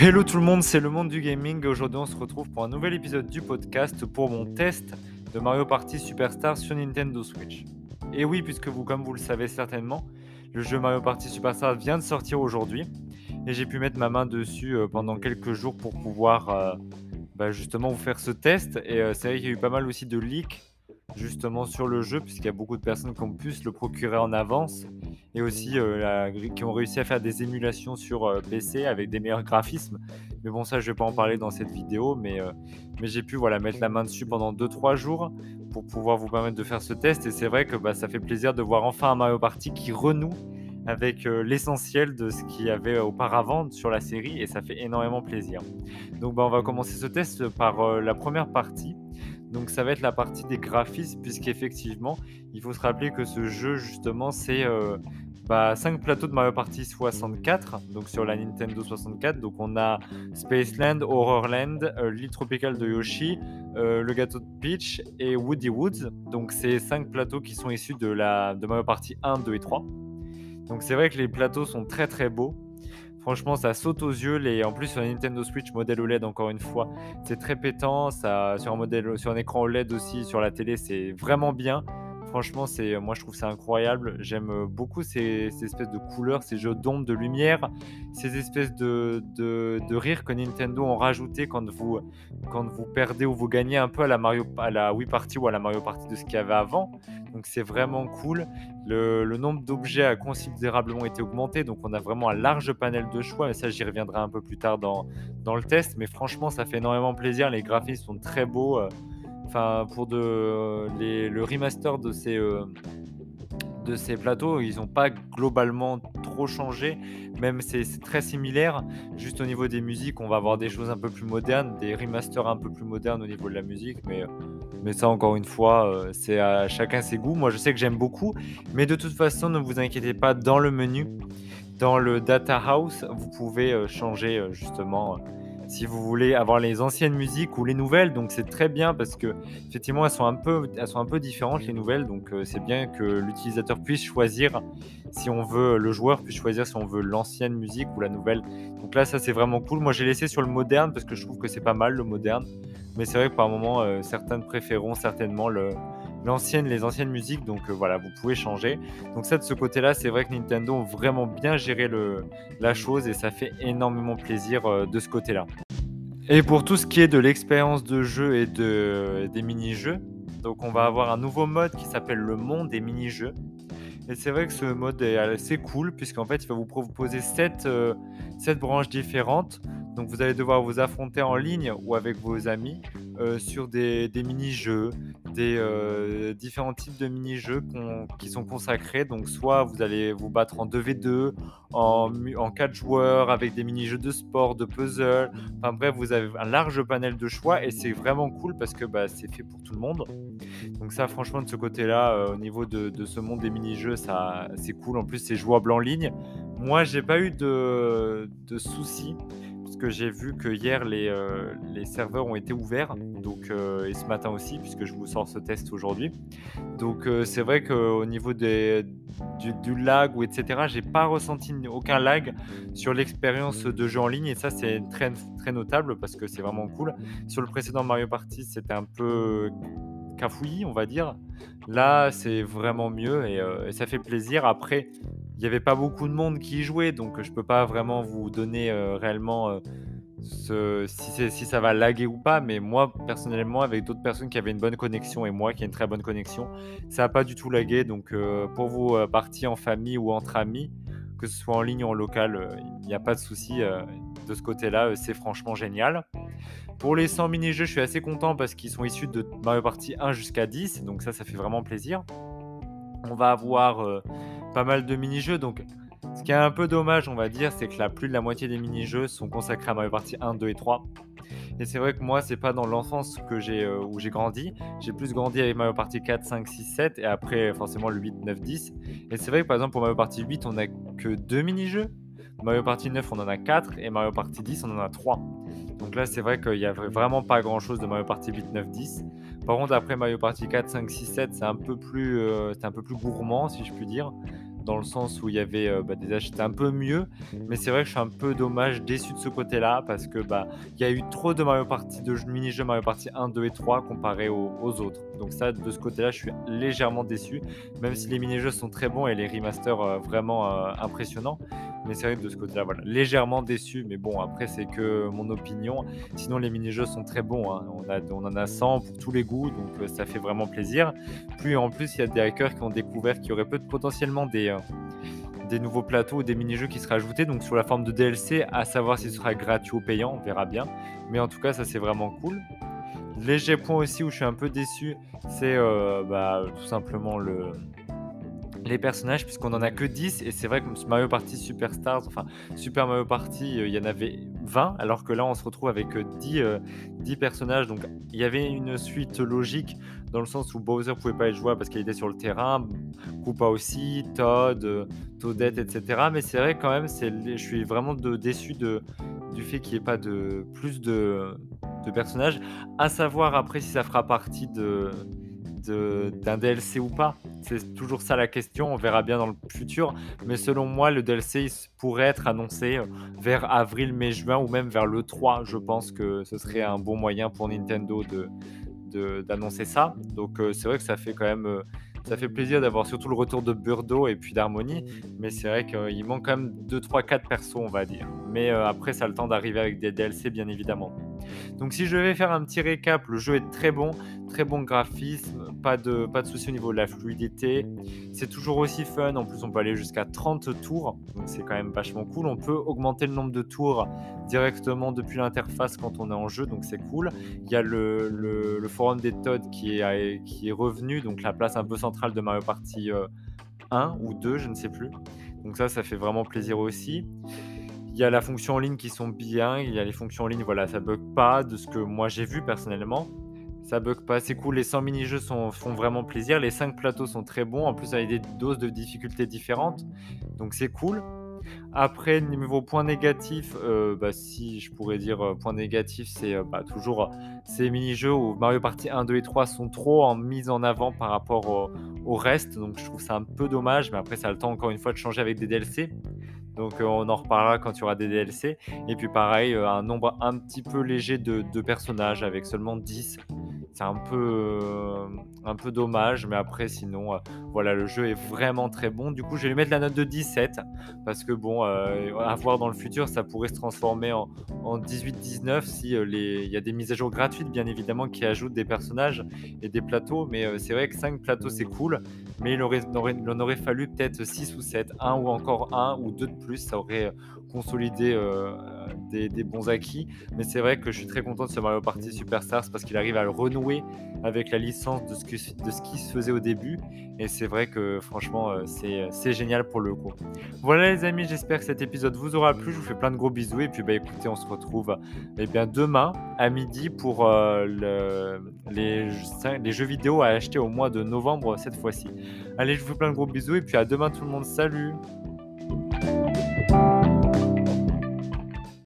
Hello tout le monde, c'est le monde du gaming. Aujourd'hui, on se retrouve pour un nouvel épisode du podcast pour mon test de Mario Party Superstar sur Nintendo Switch. Et oui, puisque vous, comme vous le savez certainement, le jeu Mario Party Superstar vient de sortir aujourd'hui et j'ai pu mettre ma main dessus euh, pendant quelques jours pour pouvoir euh, bah, justement vous faire ce test. Et euh, c'est vrai qu'il y a eu pas mal aussi de leaks justement sur le jeu, puisqu'il y a beaucoup de personnes qui ont pu se le procurer en avance et aussi euh, qui ont réussi à faire des émulations sur euh, PC avec des meilleurs graphismes. Mais bon, ça, je vais pas en parler dans cette vidéo, mais, euh, mais j'ai pu voilà, mettre la main dessus pendant 2-3 jours pour pouvoir vous permettre de faire ce test. Et c'est vrai que bah, ça fait plaisir de voir enfin un Mario Party qui renoue avec l'essentiel de ce qu'il y avait auparavant sur la série et ça fait énormément plaisir. Donc bah, on va commencer ce test par la première partie donc ça va être la partie des graphismes, puisqu'effectivement, il faut se rappeler que ce jeu, justement, c'est bah, 5 plateaux de Mario Party 64, donc sur la Nintendo 64. Donc on a Spaceland, Horrorland, euh, l'île tropicale de Yoshi, euh, le gâteau de Peach et Woody Woods. Donc c'est 5 plateaux qui sont issus de, la, de Mario Party 1, 2 et 3. Donc c'est vrai que les plateaux sont très très beaux. Franchement, ça saute aux yeux. Les... En plus, sur la Nintendo Switch modèle OLED, encore une fois, c'est très pétant. Ça... Sur, un modèle... sur un écran OLED aussi, sur la télé, c'est vraiment bien. Franchement, c'est, moi je trouve ça incroyable. J'aime beaucoup ces, espèces de couleurs, ces jeux d'ombre, de lumière, ces espèces de, de, de rire que Nintendo ont rajouté quand vous, quand vous perdez ou vous gagnez un peu à la, Mario, à la Wii Party ou à la Mario Party de ce qu'il y avait avant. Donc c'est vraiment cool. Le, le nombre d'objets a considérablement été augmenté, donc on a vraiment un large panel de choix. Et ça, j'y reviendrai un peu plus tard dans, dans le test. Mais franchement, ça fait énormément plaisir. Les graphismes sont très beaux. Euh, pour de, le remaster de ces, euh, plateaux, ils n'ont pas globalement trop changé, même c'est très similaire. Juste au niveau des musiques, on va avoir des choses un peu plus modernes, des remasters un peu plus modernes au niveau de la musique, mais, ça encore une fois, euh, c'est à chacun ses goûts. Moi je sais que j'aime beaucoup, mais de toute façon, ne vous inquiétez pas, dans le menu, dans le Data House, vous pouvez euh, changer justement si vous voulez avoir les anciennes musiques ou les nouvelles. Donc c'est très bien parce que effectivement elles sont un peu, elles sont un peu différentes les nouvelles. Donc euh, c'est bien que l'utilisateur puisse choisir si on veut, le joueur puisse choisir si on veut l'ancienne musique ou la nouvelle. Donc là ça c'est vraiment cool. Moi j'ai laissé sur le moderne parce que je trouve que c'est pas mal le moderne. Mais c'est vrai que par moment euh, certaines préféreront certainement le, l'ancienne, les anciennes musiques. Donc euh, voilà, vous pouvez changer. Donc ça, de ce côté-là, c'est vrai que Nintendo ont vraiment bien géré le, la chose et ça fait énormément plaisir euh, de ce côté-là. Et pour tout ce qui est de l'expérience de jeu et de, des mini-jeux, donc on va avoir un nouveau mode qui s'appelle le monde des mini-jeux. Et c'est vrai que ce mode est assez cool puisqu'en fait il va vous proposer 7, euh, branches différentes. Donc vous allez devoir vous affronter en ligne ou avec vos amis sur des, mini-jeux, des euh, différents types de mini-jeux qui sont consacrés. Donc, soit vous allez vous battre en 2v2, en, en 4 joueurs, avec des mini-jeux de sport, de puzzle. Enfin, bref, vous avez un large panel de choix et c'est vraiment cool parce que bah, c'est fait pour tout le monde. Donc, ça, franchement, de ce côté-là, euh, au niveau de, de, ce monde des mini-jeux, c'est cool. En plus, c'est jouable en ligne. Moi, j'ai pas eu de, de soucis que j'ai vu que hier les, euh, les, serveurs ont été ouverts, donc, euh, et ce matin aussi, puisque je vous sors ce test aujourd'hui. Donc euh, c'est vrai qu'au niveau des, du, lag ou etc., j'ai pas ressenti aucun lag sur l'expérience de jeu en ligne, et ça c'est très, très notable parce que c'est vraiment cool. Sur le précédent Mario Party, c'était un peu cafouillis, on va dire. Là, c'est vraiment mieux et, et, ça fait plaisir. Après, il n'y avait pas beaucoup de monde qui y jouait, donc je peux pas vraiment vous donner euh, réellement euh, si, ça va laguer ou pas. Mais moi, personnellement, avec d'autres personnes qui avaient une bonne connexion et moi qui ai une très bonne connexion, ça n'a pas du tout lagué. Donc euh, pour vous partir en famille ou entre amis, que ce soit en ligne ou en local, il n'y a pas de souci de ce côté-là. c'est franchement génial. Pour les 100 mini-jeux, je suis assez content parce qu'ils sont issus de Mario Party 1 jusqu'à 10. Donc ça, ça fait vraiment plaisir. On va avoir pas mal de mini-jeux. Donc, ce qui est un peu dommage, on va dire, c'est que la plus de la moitié des mini-jeux sont consacrés à Mario Party 1, 2 et 3. Et c'est vrai que moi, c'est pas dans l'enfance que j'ai euh, où j'ai grandi. J'ai plus grandi avec Mario Party 4, 5, 6, 7 et après forcément le 8, 9, 10. Et c'est vrai que par exemple pour Mario Party 8, on a que deux mini-jeux. Mario Party 9, on en a 4 et Mario Party 10, on en a 3. Donc là, c'est vrai qu'il n'y a vraiment pas grand chose de Mario Party 8, 9, 10. Par contre, après Mario Party 4, 5, 6, 7, c'est un, peu plus, euh, un peu plus gourmand, si je puis dire. Dans le sens où il y avait euh, bah, déjà j'étais un peu mieux, mais c'est vrai que je suis un peu dommage, déçu de ce côté-là parce que bah il y a eu trop de Mario Party, de mini-jeux Mario Party 1, 2 et 3 comparé aux, autres. Donc ça, de ce côté-là, je suis légèrement déçu, même si les mini-jeux sont très bons et les remasters euh, vraiment euh, impressionnants. Mais que de ce côté-là, voilà, légèrement déçu. Mais bon, après, c'est que mon opinion. Sinon, les mini-jeux sont très bons. Hein. On, a, on en a 100 pour tous les goûts, donc ça fait vraiment plaisir. Puis en plus, il y a des hackers qui ont découvert qu'il y aurait peut potentiellement des, euh, des nouveaux plateaux ou des mini-jeux qui seraient ajoutés, donc sous la forme de DLC, à savoir s'il sera gratuit ou payant, on verra bien. Mais en tout cas, ça c'est vraiment cool. Léger point aussi où je suis un peu déçu, c'est euh, bah, tout simplement le, les personnages, puisqu'on en a que 10, et c'est vrai que Mario Party Superstars, enfin Super Mario Party, euh, il y en avait 20, alors que là on se retrouve avec 10, euh, 10 euh, personnages. Donc il y avait une suite logique dans le sens où Bowser pouvait pas être jouable parce qu'il était sur le terrain, Koopa aussi, Todd, Toadette, etc. Mais c'est vrai quand même, je suis vraiment déçu du fait qu'il n'y ait pas de plus de, de personnages. À savoir après si ça fera partie de d'un DLC ou pas C'est toujours ça la question, on verra bien dans le futur. Mais selon moi, le DLC pourrait être annoncé euh, vers avril, mai, juin ou même vers le 3. Je pense que ce serait un bon moyen pour Nintendo de d'annoncer ça. Donc euh, c'est vrai que ça fait quand même... Euh, ça fait plaisir d'avoir surtout le retour de Burdo et puis d'Harmonie, mais c'est vrai qu'il manque quand même 2, 3, 4 persos, on va dire. Mais après, ça a le temps d'arriver avec des DLC, bien évidemment. Donc si je vais faire un petit récap, le jeu est très bon, très bon graphisme, pas de, pas de souci au niveau de la fluidité. C'est toujours aussi fun, en plus on peut aller jusqu'à 30 tours, donc c'est quand même vachement cool. On peut augmenter le nombre de tours directement depuis l'interface quand on est en jeu, donc c'est cool. Il y a le, forum des Todd qui est, qui est revenu, donc la place un peu centrale de Mario Party 1 euh, ou 2, je ne sais plus. Donc ça, ça fait vraiment plaisir aussi. Il y a la fonction en ligne qui sont bien, il y a les fonctions en ligne, voilà, ça bug pas de ce que moi j'ai vu personnellement. Ça bug pas, c'est cool, les 100 mini-jeux font vraiment plaisir, les 5 plateaux sont très bons, en plus avec des doses de difficulté différentes, donc c'est cool. Après, niveau point négatif, euh, bah, si je pourrais dire euh, point négatif, c'est euh, bah, toujours ces mini-jeux où Mario Party 1, 2 et 3 sont trop en mise en avant par rapport au, au, reste. Donc je trouve ça un peu dommage, mais après ça a le temps encore une fois de changer avec des DLC. Donc euh, on en reparlera quand il y aura des DLC. Et puis pareil, euh, un nombre un petit peu léger de, personnages avec seulement 10. C'est un peu, euh, un peu dommage, mais après sinon, voilà, le jeu est vraiment très bon. Du coup, je vais lui mettre la note de 17 parce que bon, à voir dans le futur, ça pourrait se transformer en, 18-19 si il y a des mises à jour gratuites, bien évidemment, qui ajoutent des personnages et des plateaux. Mais c'est vrai que 5 plateaux, c'est cool, mais il, aurait, en aurait fallu peut-être 6 ou 7, un ou encore un ou deux de plus, ça aurait consolidé euh, des, bons acquis. Mais c'est vrai que je suis très content de ce Mario Party Superstars parce qu'il arrive à le renouer avec la licence de ce, que, qui se faisait au début. Et c'est vrai que franchement, euh, c'est génial pour le coup. Voilà les amis, j'espère que cet épisode vous aura plu. Je vous fais plein de gros bisous. Et puis bah écoutez, on se retrouve eh bien, demain à midi pour euh, le, les, les jeux vidéo à acheter au mois de novembre cette fois-ci. Allez, je vous fais plein de gros bisous. Et puis à demain tout le monde. Salut